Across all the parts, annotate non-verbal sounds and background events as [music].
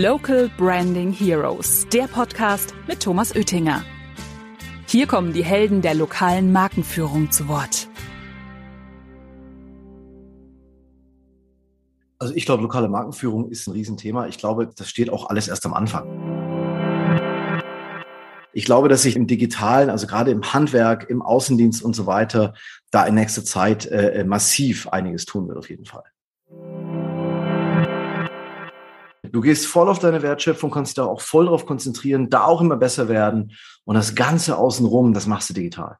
Local Branding Heroes, der Podcast mit Thomas Oettinger. Hier kommen die Helden der lokalen Markenführung zu Wort. Also ich glaube, lokale Markenführung ist ein Riesenthema. Ich glaube, das steht auch alles erst am Anfang. Ich glaube, dass sich im Digitalen, also gerade im Handwerk, im Außendienst und so weiter, da in nächster Zeit äh, massiv einiges tun wird auf jeden Fall. Du gehst voll auf deine Wertschöpfung, kannst da auch voll drauf konzentrieren, da auch immer besser werden. Und das Ganze außenrum, das machst du digital.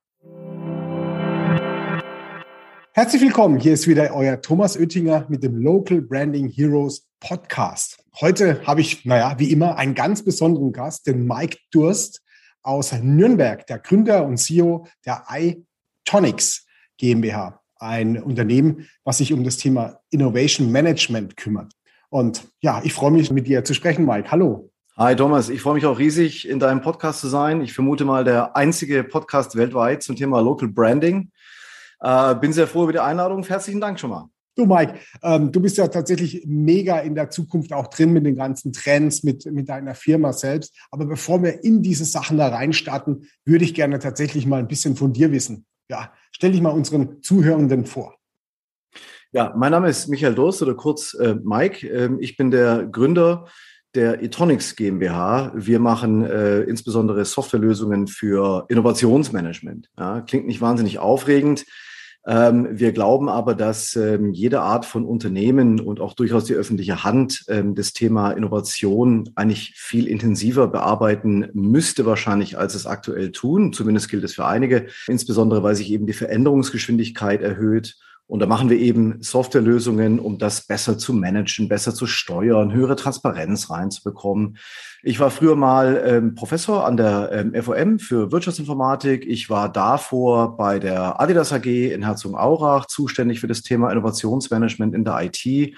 Herzlich willkommen. Hier ist wieder euer Thomas Oettinger mit dem Local Branding Heroes Podcast. Heute habe ich, naja, wie immer, einen ganz besonderen Gast, den Mike Durst aus Nürnberg, der Gründer und CEO der iTonics GmbH, ein Unternehmen, was sich um das Thema Innovation Management kümmert. Und ja, ich freue mich, mit dir zu sprechen, Mike. Hallo. Hi Thomas, ich freue mich auch riesig, in deinem Podcast zu sein. Ich vermute mal der einzige Podcast weltweit zum Thema Local Branding. Äh, bin sehr froh über die Einladung. Herzlichen Dank schon mal. Du, Mike, ähm, du bist ja tatsächlich mega in der Zukunft auch drin mit den ganzen Trends, mit, mit deiner Firma selbst. Aber bevor wir in diese Sachen da reinstarten, würde ich gerne tatsächlich mal ein bisschen von dir wissen. Ja, stell dich mal unseren Zuhörenden vor. Ja, mein Name ist Michael Durst oder kurz äh, Mike. Ähm, ich bin der Gründer der Etonics GmbH. Wir machen äh, insbesondere Softwarelösungen für Innovationsmanagement. Ja, klingt nicht wahnsinnig aufregend. Ähm, wir glauben aber, dass ähm, jede Art von Unternehmen und auch durchaus die öffentliche Hand ähm, das Thema Innovation eigentlich viel intensiver bearbeiten müsste wahrscheinlich, als es aktuell tun. Zumindest gilt es für einige, insbesondere weil sich eben die Veränderungsgeschwindigkeit erhöht und da machen wir eben Softwarelösungen, um das besser zu managen, besser zu steuern, höhere Transparenz reinzubekommen. Ich war früher mal ähm, Professor an der ähm, FOM für Wirtschaftsinformatik. Ich war davor bei der Adidas AG in Herzogenaurach zuständig für das Thema Innovationsmanagement in der IT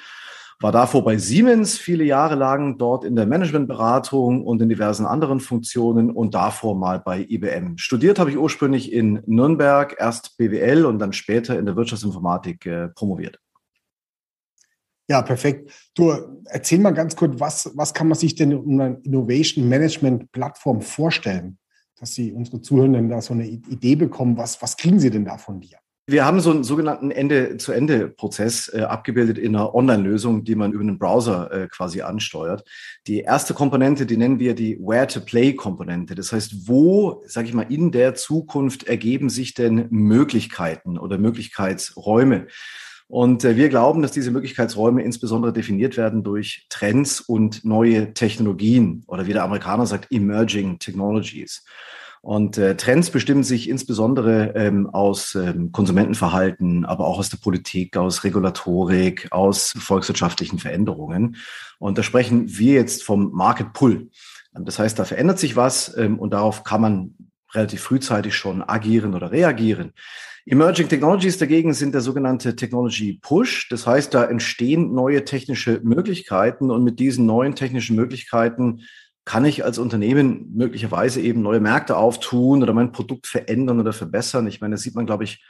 war davor bei Siemens viele Jahre lang dort in der Managementberatung und in diversen anderen Funktionen und davor mal bei IBM. Studiert habe ich ursprünglich in Nürnberg, erst BWL und dann später in der Wirtschaftsinformatik äh, promoviert. Ja, perfekt. Du erzähl mal ganz kurz, was, was kann man sich denn um eine Innovation Management Plattform vorstellen, dass Sie unsere Zuhörenden da so eine Idee bekommen, was, was kriegen Sie denn da von dir? Wir haben so einen sogenannten Ende-zu-Ende-Prozess äh, abgebildet in einer Online-Lösung, die man über einen Browser äh, quasi ansteuert. Die erste Komponente, die nennen wir die Where-to-Play-Komponente. Das heißt, wo, sage ich mal, in der Zukunft ergeben sich denn Möglichkeiten oder Möglichkeitsräume? Und äh, wir glauben, dass diese Möglichkeitsräume insbesondere definiert werden durch Trends und neue Technologien oder wie der Amerikaner sagt, Emerging Technologies. Und äh, Trends bestimmen sich insbesondere ähm, aus ähm, Konsumentenverhalten, aber auch aus der Politik, aus Regulatorik, aus volkswirtschaftlichen Veränderungen. Und da sprechen wir jetzt vom Market Pull. Das heißt, da verändert sich was ähm, und darauf kann man relativ frühzeitig schon agieren oder reagieren. Emerging Technologies dagegen sind der sogenannte Technology Push. Das heißt, da entstehen neue technische Möglichkeiten und mit diesen neuen technischen Möglichkeiten kann ich als Unternehmen möglicherweise eben neue Märkte auftun oder mein Produkt verändern oder verbessern? Ich meine, das sieht man, glaube ich,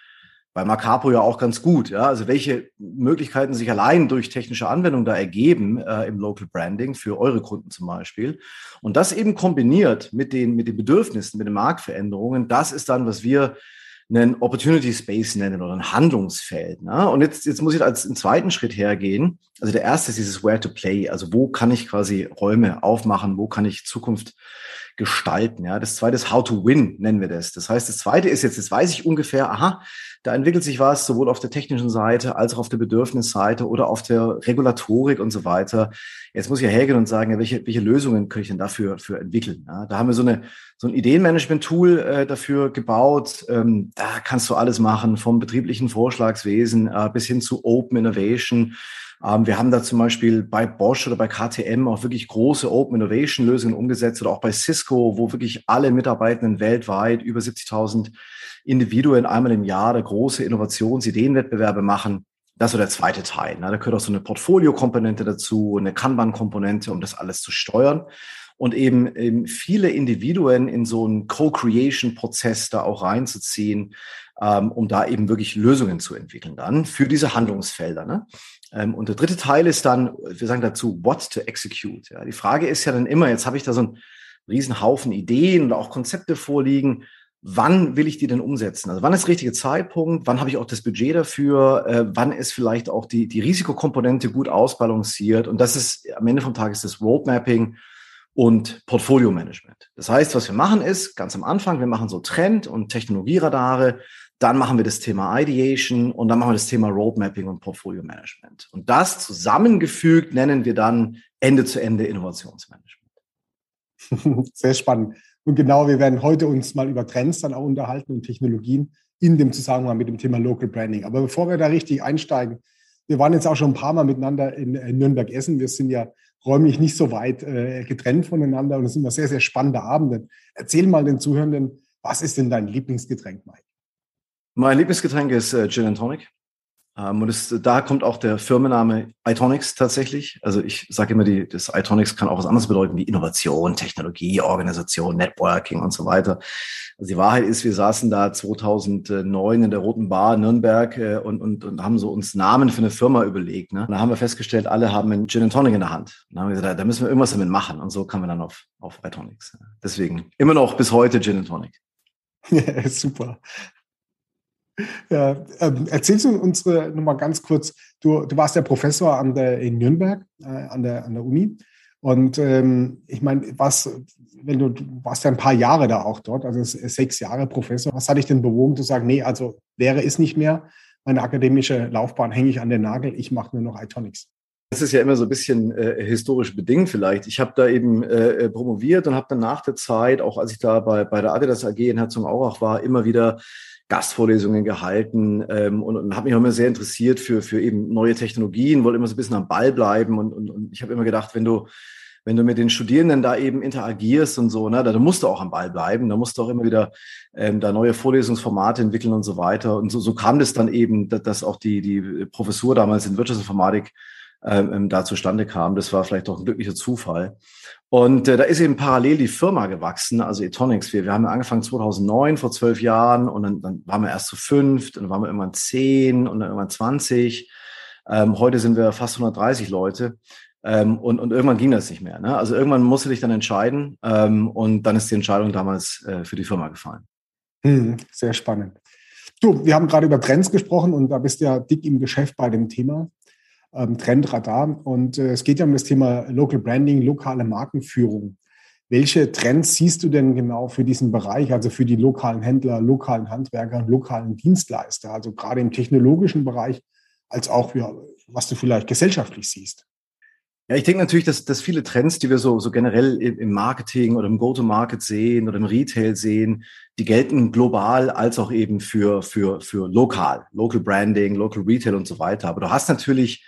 bei Macapo ja auch ganz gut. Ja? Also welche Möglichkeiten sich allein durch technische Anwendung da ergeben äh, im Local Branding für eure Kunden zum Beispiel. Und das eben kombiniert mit den, mit den Bedürfnissen, mit den Marktveränderungen, das ist dann, was wir einen Opportunity Space nennen oder ein Handlungsfeld. Ne? Und jetzt, jetzt muss ich als einen zweiten Schritt hergehen. Also der erste ist dieses Where to Play. Also wo kann ich quasi Räume aufmachen? Wo kann ich Zukunft gestalten? Ja, das zweite ist How to Win, nennen wir das. Das heißt, das zweite ist jetzt, jetzt weiß ich ungefähr, aha, da entwickelt sich was sowohl auf der technischen Seite als auch auf der Bedürfnisseite oder auf der Regulatorik und so weiter. Jetzt muss ich ja hergehen und sagen, ja, welche, welche Lösungen könnte ich denn dafür für entwickeln? Ja, da haben wir so, eine, so ein Ideenmanagement-Tool äh, dafür gebaut. Ähm, da kannst du alles machen, vom betrieblichen Vorschlagswesen äh, bis hin zu Open Innovation. Ähm, wir haben da zum Beispiel bei Bosch oder bei KTM auch wirklich große Open Innovation Lösungen umgesetzt oder auch bei Cisco, wo wirklich alle Mitarbeitenden weltweit über 70.000 Individuen einmal im Jahr große Innovationsideenwettbewerbe machen. Das ist so der zweite Teil. Ne? Da gehört auch so eine Portfolio-Komponente dazu, eine Kanban-Komponente, um das alles zu steuern und eben, eben viele Individuen in so einen Co-Creation-Prozess da auch reinzuziehen, ähm, um da eben wirklich Lösungen zu entwickeln dann für diese Handlungsfelder. Ne? Ähm, und der dritte Teil ist dann, wir sagen dazu, what to execute. Ja, die Frage ist ja dann immer, jetzt habe ich da so einen riesen Haufen Ideen oder auch Konzepte vorliegen. Wann will ich die denn umsetzen? Also wann ist der richtige Zeitpunkt? Wann habe ich auch das Budget dafür? Äh, wann ist vielleicht auch die, die Risikokomponente gut ausbalanciert? Und das ist am Ende vom Tag ist das Roadmapping und Portfolio Management. Das heißt, was wir machen ist, ganz am Anfang, wir machen so Trend- und Technologieradare, dann machen wir das Thema Ideation und dann machen wir das Thema Roadmapping und Portfolio Management. Und das zusammengefügt nennen wir dann Ende-zu-Ende Innovationsmanagement. [laughs] Sehr spannend. Und genau, wir werden heute uns mal über Trends dann auch unterhalten und Technologien in dem Zusammenhang mit dem Thema Local Branding. Aber bevor wir da richtig einsteigen, wir waren jetzt auch schon ein paar Mal miteinander in, in Nürnberg essen. Wir sind ja räumlich nicht so weit äh, getrennt voneinander und es sind immer sehr, sehr spannende Abende. Erzähl mal den Zuhörenden, was ist denn dein Lieblingsgetränk, Mike? Mein Lieblingsgetränk ist äh, Gin and Tonic. Ähm, und es, da kommt auch der Firmenname Itonics tatsächlich. Also ich sage immer, die, das Itonics kann auch was anderes bedeuten wie Innovation, Technologie, Organisation, Networking und so weiter. Also die Wahrheit ist, wir saßen da 2009 in der Roten Bar Nürnberg äh, und, und, und haben so uns Namen für eine Firma überlegt. Ne? Und da haben wir festgestellt, alle haben einen Gin and Tonic in der Hand. Und dann haben wir gesagt, da müssen wir irgendwas damit machen. Und so kamen wir dann auf, auf Itonics. Deswegen immer noch bis heute Gin and Tonic. [laughs] Ja, super. Ja, ähm, erzählst du uns äh, nochmal ganz kurz, du, du warst ja Professor an der, in Nürnberg, äh, an, der, an der Uni. Und ähm, ich meine, was, wenn du, du warst ja ein paar Jahre da auch dort, also sechs Jahre Professor, was hat dich denn bewogen zu sagen, nee, also wäre es nicht mehr, meine akademische Laufbahn hänge ich an den Nagel, ich mache nur noch Itonics? Das ist ja immer so ein bisschen äh, historisch bedingt vielleicht. Ich habe da eben äh, promoviert und habe dann nach der Zeit, auch als ich da bei, bei der Adidas AG in Herzogenaurach war, immer wieder Gastvorlesungen gehalten ähm, und, und habe mich auch immer sehr interessiert für, für eben neue Technologien, wollte immer so ein bisschen am Ball bleiben und, und, und ich habe immer gedacht, wenn du wenn du mit den Studierenden da eben interagierst und so, ne, da, musst du auch am Ball bleiben, da musst du auch immer wieder ähm, da neue Vorlesungsformate entwickeln und so weiter. Und so, so kam das dann eben, dass, dass auch die, die Professur damals in Wirtschaftsinformatik ähm, ähm, da zustande kam. Das war vielleicht auch ein glücklicher Zufall. Und äh, da ist eben parallel die Firma gewachsen, also Etonics. Wir, wir haben angefangen 2009, vor zwölf Jahren, und dann, dann waren wir erst zu fünf, dann waren wir irgendwann zehn und dann irgendwann 20. Ähm, heute sind wir fast 130 Leute. Ähm, und, und irgendwann ging das nicht mehr. Ne? Also irgendwann musste dich dann entscheiden ähm, und dann ist die Entscheidung damals äh, für die Firma gefallen. Hm, sehr spannend. Du, wir haben gerade über Trends gesprochen und da bist du ja dick im Geschäft bei dem Thema ähm, Trendradar. Und äh, es geht ja um das Thema Local Branding, lokale Markenführung. Welche Trends siehst du denn genau für diesen Bereich, also für die lokalen Händler, lokalen Handwerker, lokalen Dienstleister, also gerade im technologischen Bereich, als auch, ja, was du vielleicht gesellschaftlich siehst? Ja, ich denke natürlich, dass, dass viele Trends, die wir so, so generell im Marketing oder im Go-to-Market sehen oder im Retail sehen, die gelten global als auch eben für, für, für lokal, Local Branding, Local Retail und so weiter. Aber du hast natürlich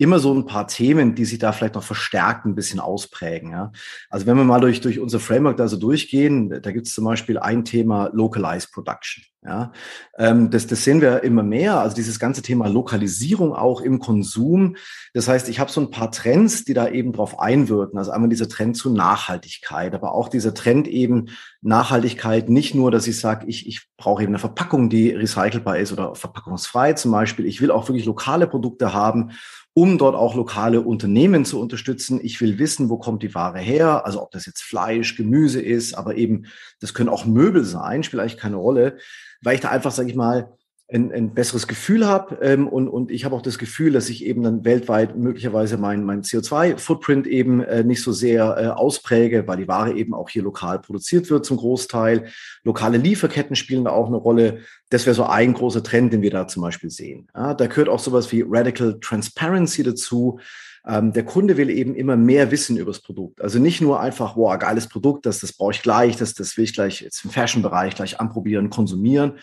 immer so ein paar Themen, die sich da vielleicht noch verstärkt ein bisschen ausprägen. Ja. Also wenn wir mal durch, durch unser Framework da so durchgehen, da gibt es zum Beispiel ein Thema Localized Production. Ja. Ähm, das, das sehen wir immer mehr, also dieses ganze Thema Lokalisierung auch im Konsum. Das heißt, ich habe so ein paar Trends, die da eben drauf einwirken. Also einmal dieser Trend zu Nachhaltigkeit, aber auch dieser Trend eben Nachhaltigkeit, nicht nur, dass ich sage, ich, ich brauche eben eine Verpackung, die recycelbar ist oder verpackungsfrei zum Beispiel. Ich will auch wirklich lokale Produkte haben um dort auch lokale Unternehmen zu unterstützen. Ich will wissen, wo kommt die Ware her, also ob das jetzt Fleisch, Gemüse ist, aber eben, das können auch Möbel sein, spielt eigentlich keine Rolle, weil ich da einfach, sage ich mal, ein, ein besseres Gefühl habe ähm, und, und ich habe auch das Gefühl, dass ich eben dann weltweit möglicherweise mein, mein CO2-Footprint eben äh, nicht so sehr äh, auspräge, weil die Ware eben auch hier lokal produziert wird zum Großteil. Lokale Lieferketten spielen da auch eine Rolle. Das wäre so ein großer Trend, den wir da zum Beispiel sehen. Ja, da gehört auch sowas wie Radical Transparency dazu. Ähm, der Kunde will eben immer mehr wissen über das Produkt. Also nicht nur einfach, wow, geiles Produkt, das, das brauche ich gleich, das, das will ich gleich jetzt im Fashion-Bereich gleich anprobieren, konsumieren,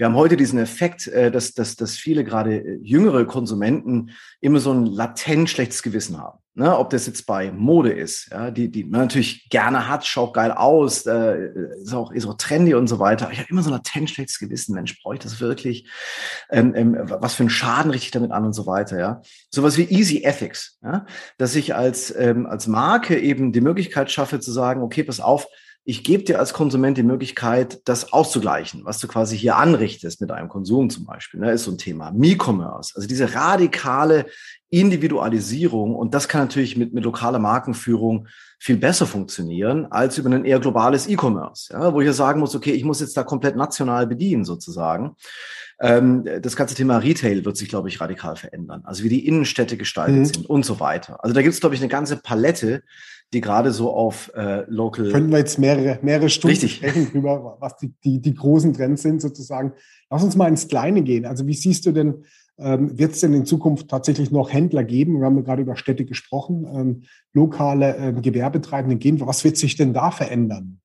wir haben heute diesen Effekt, äh, dass, dass, dass viele gerade äh, jüngere Konsumenten immer so ein latent schlechtes Gewissen haben. Ne? Ob das jetzt bei Mode ist, ja, die, die man natürlich gerne hat, schaut geil aus, äh, ist, auch, ist auch trendy und so weiter. Ich habe immer so ein latent schlechtes Gewissen. Mensch, brauche ich das wirklich? Ähm, ähm, was für einen Schaden richte ich damit an und so weiter. Ja, Sowas wie Easy Ethics, ja? dass ich als, ähm, als Marke eben die Möglichkeit schaffe zu sagen, okay, pass auf, ich gebe dir als Konsument die Möglichkeit, das auszugleichen, was du quasi hier anrichtest mit deinem Konsum zum Beispiel, ne, ist so ein Thema. Me-Commerce, also diese radikale Individualisierung und das kann natürlich mit, mit lokaler Markenführung viel besser funktionieren als über ein eher globales E-Commerce, ja, wo ich ja sagen muss, okay, ich muss jetzt da komplett national bedienen sozusagen. Ähm, das ganze Thema Retail wird sich, glaube ich, radikal verändern. Also wie die Innenstädte gestaltet mhm. sind und so weiter. Also da gibt es, glaube ich, eine ganze Palette, die gerade so auf äh, Local. Könnten wir jetzt mehrere, mehrere Stunden Richtig. sprechen drüber, was die, die, die großen Trends sind sozusagen. Lass uns mal ins Kleine gehen. Also wie siehst du denn, ähm, wird es denn in Zukunft tatsächlich noch Händler geben? Wir haben gerade über Städte gesprochen, ähm, lokale ähm, Gewerbetreibende gehen. Was wird sich denn da verändern?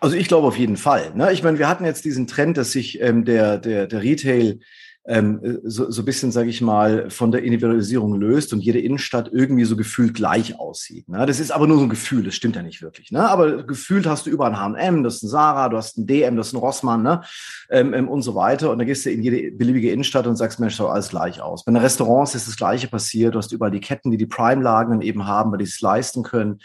Also ich glaube auf jeden Fall. Ne? Ich meine, wir hatten jetzt diesen Trend, dass sich ähm, der, der, der Retail ähm, so, so ein bisschen, sage ich mal, von der Individualisierung löst und jede Innenstadt irgendwie so gefühlt gleich aussieht. Ne? Das ist aber nur so ein Gefühl, das stimmt ja nicht wirklich. Ne? Aber gefühlt hast du überall ein H&M, das ist ein Sarah, du hast ein DM, das ist ein Rossmann ne? Ähm, ähm, und so weiter. Und dann gehst du in jede beliebige Innenstadt und sagst, Mensch, schaut alles gleich aus. Bei den Restaurants ist das Gleiche passiert. Du hast überall die Ketten, die die Prime-Lagen dann eben haben, weil die es leisten können.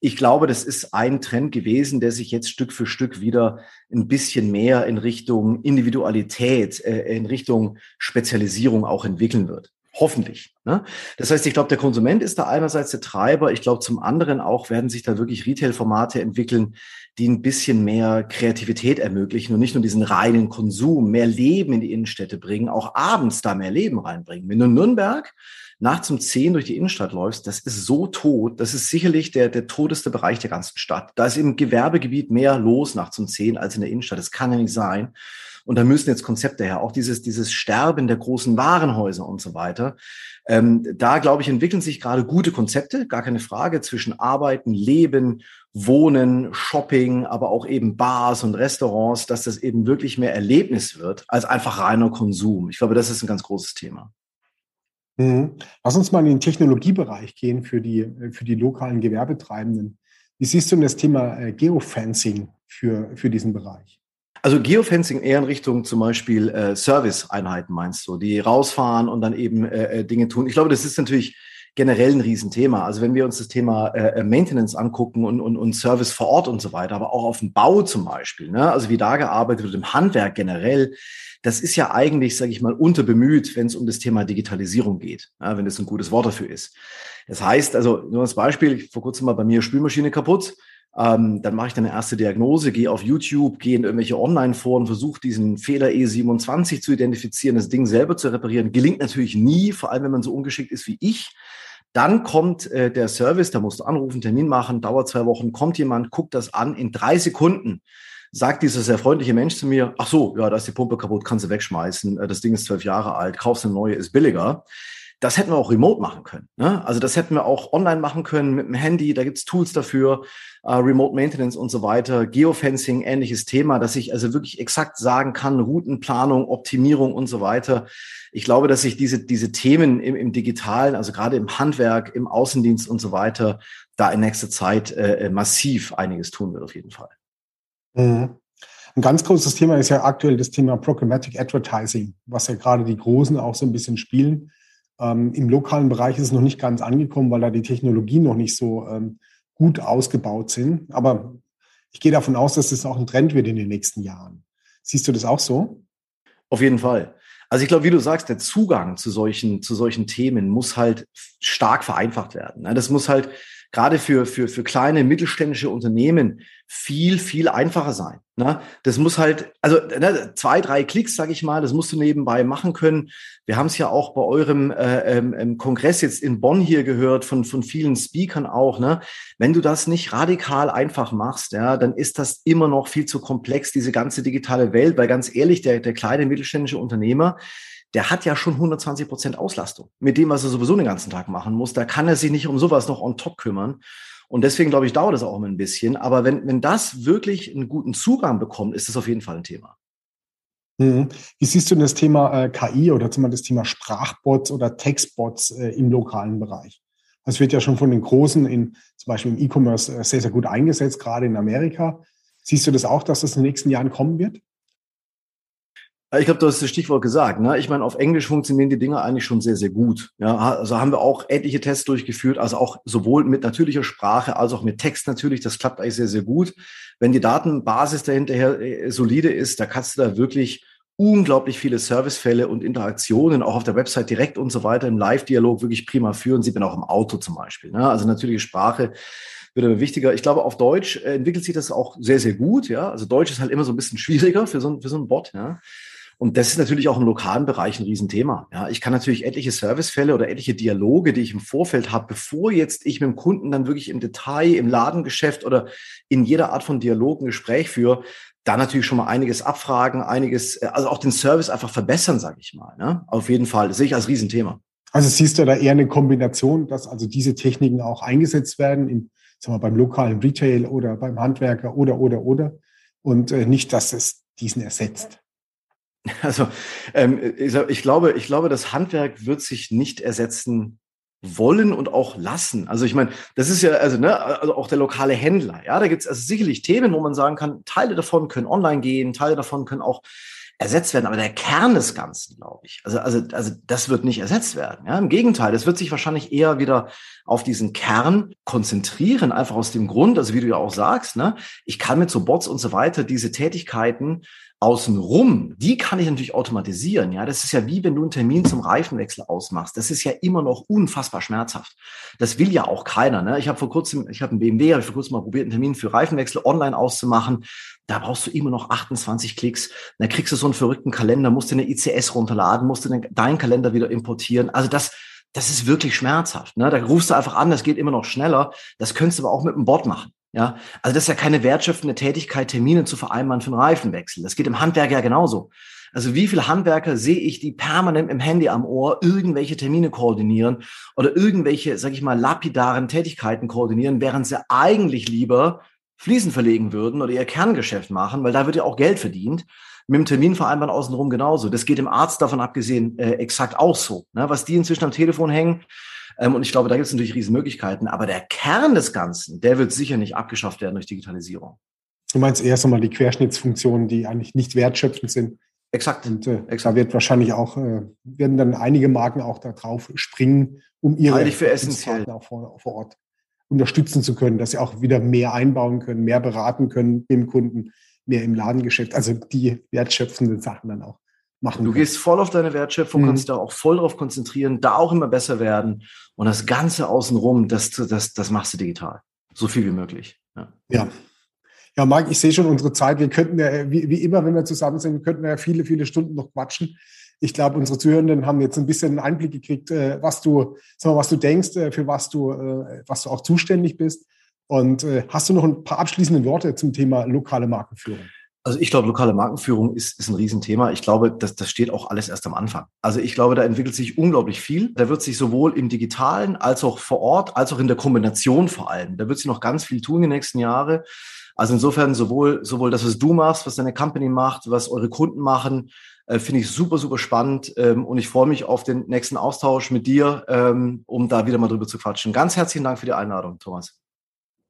Ich glaube, das ist ein Trend gewesen, der sich jetzt Stück für Stück wieder ein bisschen mehr in Richtung Individualität, äh, in Richtung Spezialisierung auch entwickeln wird. Hoffentlich. Ne? Das heißt, ich glaube, der Konsument ist da einerseits der Treiber. Ich glaube, zum anderen auch werden sich da wirklich Retail-Formate entwickeln, die ein bisschen mehr Kreativität ermöglichen und nicht nur diesen reinen Konsum, mehr Leben in die Innenstädte bringen, auch abends da mehr Leben reinbringen. Wenn du in Nürnberg nachts um zehn durch die Innenstadt läufst, das ist so tot. Das ist sicherlich der, der todeste Bereich der ganzen Stadt. Da ist im Gewerbegebiet mehr los nachts um zehn als in der Innenstadt. Das kann ja nicht sein. Und da müssen jetzt Konzepte her, auch dieses, dieses Sterben der großen Warenhäuser und so weiter. Ähm, da, glaube ich, entwickeln sich gerade gute Konzepte, gar keine Frage, zwischen Arbeiten, Leben, Wohnen, Shopping, aber auch eben Bars und Restaurants, dass das eben wirklich mehr Erlebnis wird als einfach reiner Konsum. Ich glaube, das ist ein ganz großes Thema. Mhm. Lass uns mal in den Technologiebereich gehen für die, für die lokalen Gewerbetreibenden. Wie siehst du denn das Thema äh, Geofencing für, für diesen Bereich? Also Geofencing eher in Richtung zum Beispiel äh, Service-Einheiten meinst du, die rausfahren und dann eben äh, äh, Dinge tun. Ich glaube, das ist natürlich generell ein Riesenthema. Also wenn wir uns das Thema äh, äh, Maintenance angucken und, und, und Service vor Ort und so weiter, aber auch auf dem Bau zum Beispiel, ne? also wie da gearbeitet wird, im Handwerk generell, das ist ja eigentlich, sage ich mal, unterbemüht, wenn es um das Thema Digitalisierung geht, ja, wenn das ein gutes Wort dafür ist. Das heißt, also nur als Beispiel, vor kurzem mal bei mir Spülmaschine kaputt, ähm, dann mache ich dann eine erste Diagnose, gehe auf YouTube, gehe in irgendwelche Online-Foren, versuche diesen Fehler E27 zu identifizieren, das Ding selber zu reparieren. Gelingt natürlich nie, vor allem wenn man so ungeschickt ist wie ich. Dann kommt äh, der Service, da musst du anrufen, Termin machen, dauert zwei Wochen, kommt jemand, guckt das an, in drei Sekunden sagt dieser sehr freundliche Mensch zu mir, ach so, ja, da ist die Pumpe kaputt, kannst du wegschmeißen, äh, das Ding ist zwölf Jahre alt, kaufst eine neue, ist billiger. Das hätten wir auch remote machen können. Ne? Also das hätten wir auch online machen können mit dem Handy, da gibt's Tools dafür, äh, Remote Maintenance und so weiter, Geofencing, ähnliches Thema, dass ich also wirklich exakt sagen kann, Routenplanung, Optimierung und so weiter. Ich glaube, dass sich diese, diese Themen im, im Digitalen, also gerade im Handwerk, im Außendienst und so weiter, da in nächster Zeit äh, massiv einiges tun wird auf jeden Fall. Mhm. Ein ganz großes Thema ist ja aktuell das Thema Programmatic Advertising, was ja gerade die Großen auch so ein bisschen spielen. Ähm, Im lokalen Bereich ist es noch nicht ganz angekommen, weil da die Technologien noch nicht so ähm, gut ausgebaut sind. Aber ich gehe davon aus, dass das auch ein Trend wird in den nächsten Jahren. Siehst du das auch so? Auf jeden Fall. Also ich glaube, wie du sagst, der Zugang zu solchen, zu solchen Themen muss halt stark vereinfacht werden. Ne? Das muss halt gerade für, für, für kleine mittelständische Unternehmen viel, viel einfacher sein. Ne? Das muss halt, also ne, zwei, drei Klicks, sage ich mal, das musst du nebenbei machen können. Wir haben es ja auch bei eurem äh, ähm, Kongress jetzt in Bonn hier gehört, von, von vielen Speakern auch. Ne? Wenn du das nicht radikal einfach machst, ja, dann ist das immer noch viel zu komplex, diese ganze digitale Welt, weil ganz ehrlich, der, der kleine mittelständische Unternehmer, der hat ja schon 120 Prozent Auslastung mit dem, was er sowieso den ganzen Tag machen muss. Da kann er sich nicht um sowas noch on top kümmern. Und deswegen, glaube ich, dauert es auch immer ein bisschen. Aber wenn, wenn das wirklich einen guten Zugang bekommt, ist das auf jeden Fall ein Thema. Mhm. Wie siehst du denn das Thema äh, KI oder zum Beispiel das Thema Sprachbots oder Textbots äh, im lokalen Bereich? Das wird ja schon von den Großen in, zum Beispiel im E-Commerce äh, sehr, sehr gut eingesetzt, gerade in Amerika. Siehst du das auch, dass das in den nächsten Jahren kommen wird? Ich glaube, du hast das Stichwort gesagt. Ne? Ich meine, auf Englisch funktionieren die Dinge eigentlich schon sehr, sehr gut. Ja, also haben wir auch etliche Tests durchgeführt, also auch sowohl mit natürlicher Sprache als auch mit Text natürlich. Das klappt eigentlich sehr, sehr gut. Wenn die Datenbasis dahinterher äh, solide ist, da kannst du da wirklich unglaublich viele Servicefälle und Interaktionen auch auf der Website direkt und so weiter im Live-Dialog wirklich prima führen. Sieht man auch im Auto zum Beispiel. Ne? Also natürliche Sprache wird immer wichtiger. Ich glaube, auf Deutsch äh, entwickelt sich das auch sehr, sehr gut. Ja, also Deutsch ist halt immer so ein bisschen schwieriger für so, für so einen Bot. Ja. Und das ist natürlich auch im lokalen Bereich ein Riesenthema. Ja, ich kann natürlich etliche Servicefälle oder etliche Dialoge, die ich im Vorfeld habe, bevor jetzt ich mit dem Kunden dann wirklich im Detail, im Ladengeschäft oder in jeder Art von Dialog ein Gespräch führe, da natürlich schon mal einiges abfragen, einiges, äh, also auch den Service einfach verbessern, sage ich mal. Ne? Auf jeden Fall, das sehe ich als Riesenthema. Also siehst du da eher eine Kombination, dass also diese Techniken auch eingesetzt werden, im, sagen wir, beim lokalen Retail oder beim Handwerker oder, oder, oder, und äh, nicht, dass es diesen ersetzt. [laughs] Also ähm, ich, glaube, ich glaube, das Handwerk wird sich nicht ersetzen wollen und auch lassen. Also ich meine, das ist ja, also, ne, also auch der lokale Händler, ja, da gibt es also sicherlich Themen, wo man sagen kann, Teile davon können online gehen, Teile davon können auch ersetzt werden. Aber der Kern des Ganzen, glaube ich, also, also, also das wird nicht ersetzt werden. Ja, Im Gegenteil, das wird sich wahrscheinlich eher wieder auf diesen Kern konzentrieren, einfach aus dem Grund, also wie du ja auch sagst, ne, ich kann mit so Bots und so weiter diese Tätigkeiten außenrum, die kann ich natürlich automatisieren. Ja, das ist ja wie wenn du einen Termin zum Reifenwechsel ausmachst. Das ist ja immer noch unfassbar schmerzhaft. Das will ja auch keiner. Ne? Ich habe vor kurzem, ich habe einen BMW, habe ich vor kurzem mal probiert, einen Termin für Reifenwechsel online auszumachen. Da brauchst du immer noch 28 Klicks. Da kriegst du so einen verrückten Kalender, musst du eine ICS runterladen, musst du deinen Kalender wieder importieren. Also das, das ist wirklich schmerzhaft. Ne? Da rufst du einfach an, das geht immer noch schneller. Das könntest du aber auch mit einem Bot machen. Ja, also das ist ja keine wertschöpfende Tätigkeit, Termine zu vereinbaren für einen Reifenwechsel. Das geht im Handwerk ja genauso. Also wie viele Handwerker sehe ich, die permanent im Handy am Ohr irgendwelche Termine koordinieren oder irgendwelche, sag ich mal, lapidaren Tätigkeiten koordinieren, während sie eigentlich lieber Fliesen verlegen würden oder ihr Kerngeschäft machen, weil da wird ja auch Geld verdient. Mit dem Terminvereinbaren außenrum genauso. Das geht im Arzt davon abgesehen äh, exakt auch so. Ne? Was die inzwischen am Telefon hängen, und ich glaube, da gibt es natürlich riesen Möglichkeiten. Aber der Kern des Ganzen, der wird sicher nicht abgeschafft werden durch Digitalisierung. Du meinst erst einmal die Querschnittsfunktionen, die eigentlich nicht wertschöpfend sind. Exakt. Und äh, Exakt. da wird wahrscheinlich auch, äh, werden dann einige Marken auch da drauf springen, um ihre essentiell. auch vor, vor Ort unterstützen zu können, dass sie auch wieder mehr einbauen können, mehr beraten können im Kunden, mehr im Ladengeschäft, also die wertschöpfenden Sachen dann auch machen. Du gehst voll auf deine Wertschöpfung, mhm. kannst da auch voll drauf konzentrieren, da auch immer besser werden. Und das Ganze außenrum, das, das, das machst du digital. So viel wie möglich. Ja. ja. Ja, Mike, ich sehe schon unsere Zeit. Wir könnten ja, wie, wie immer, wenn wir zusammen sind, könnten wir ja viele, viele Stunden noch quatschen. Ich glaube, unsere Zuhörenden haben jetzt ein bisschen einen Einblick gekriegt, äh, was du, sag mal, was du denkst, äh, für was du, äh, was du auch zuständig bist. Und hast du noch ein paar abschließende Worte zum Thema lokale Markenführung? Also ich glaube, lokale Markenführung ist, ist ein Riesenthema. Ich glaube, das, das steht auch alles erst am Anfang. Also ich glaube, da entwickelt sich unglaublich viel. Da wird sich sowohl im digitalen als auch vor Ort, als auch in der Kombination vor allem, da wird sich noch ganz viel tun in den nächsten Jahren. Also insofern sowohl, sowohl das, was du machst, was deine Company macht, was eure Kunden machen, äh, finde ich super, super spannend. Ähm, und ich freue mich auf den nächsten Austausch mit dir, ähm, um da wieder mal drüber zu quatschen. Ganz herzlichen Dank für die Einladung, Thomas.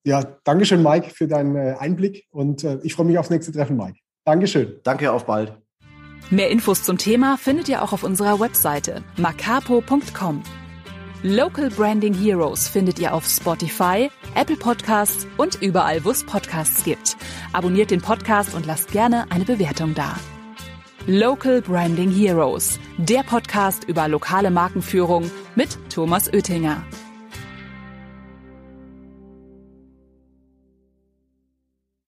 Ja, Dankeschön, Mike, für deinen äh, Einblick und äh, ich freue mich aufs nächste Treffen, Mike. Dankeschön. Danke, auf bald. Mehr Infos zum Thema findet ihr auch auf unserer Webseite macapo.com. Local Branding Heroes findet ihr auf Spotify, Apple Podcasts und überall, wo es Podcasts gibt. Abonniert den Podcast und lasst gerne eine Bewertung da. Local Branding Heroes, der Podcast über lokale Markenführung mit Thomas Oettinger.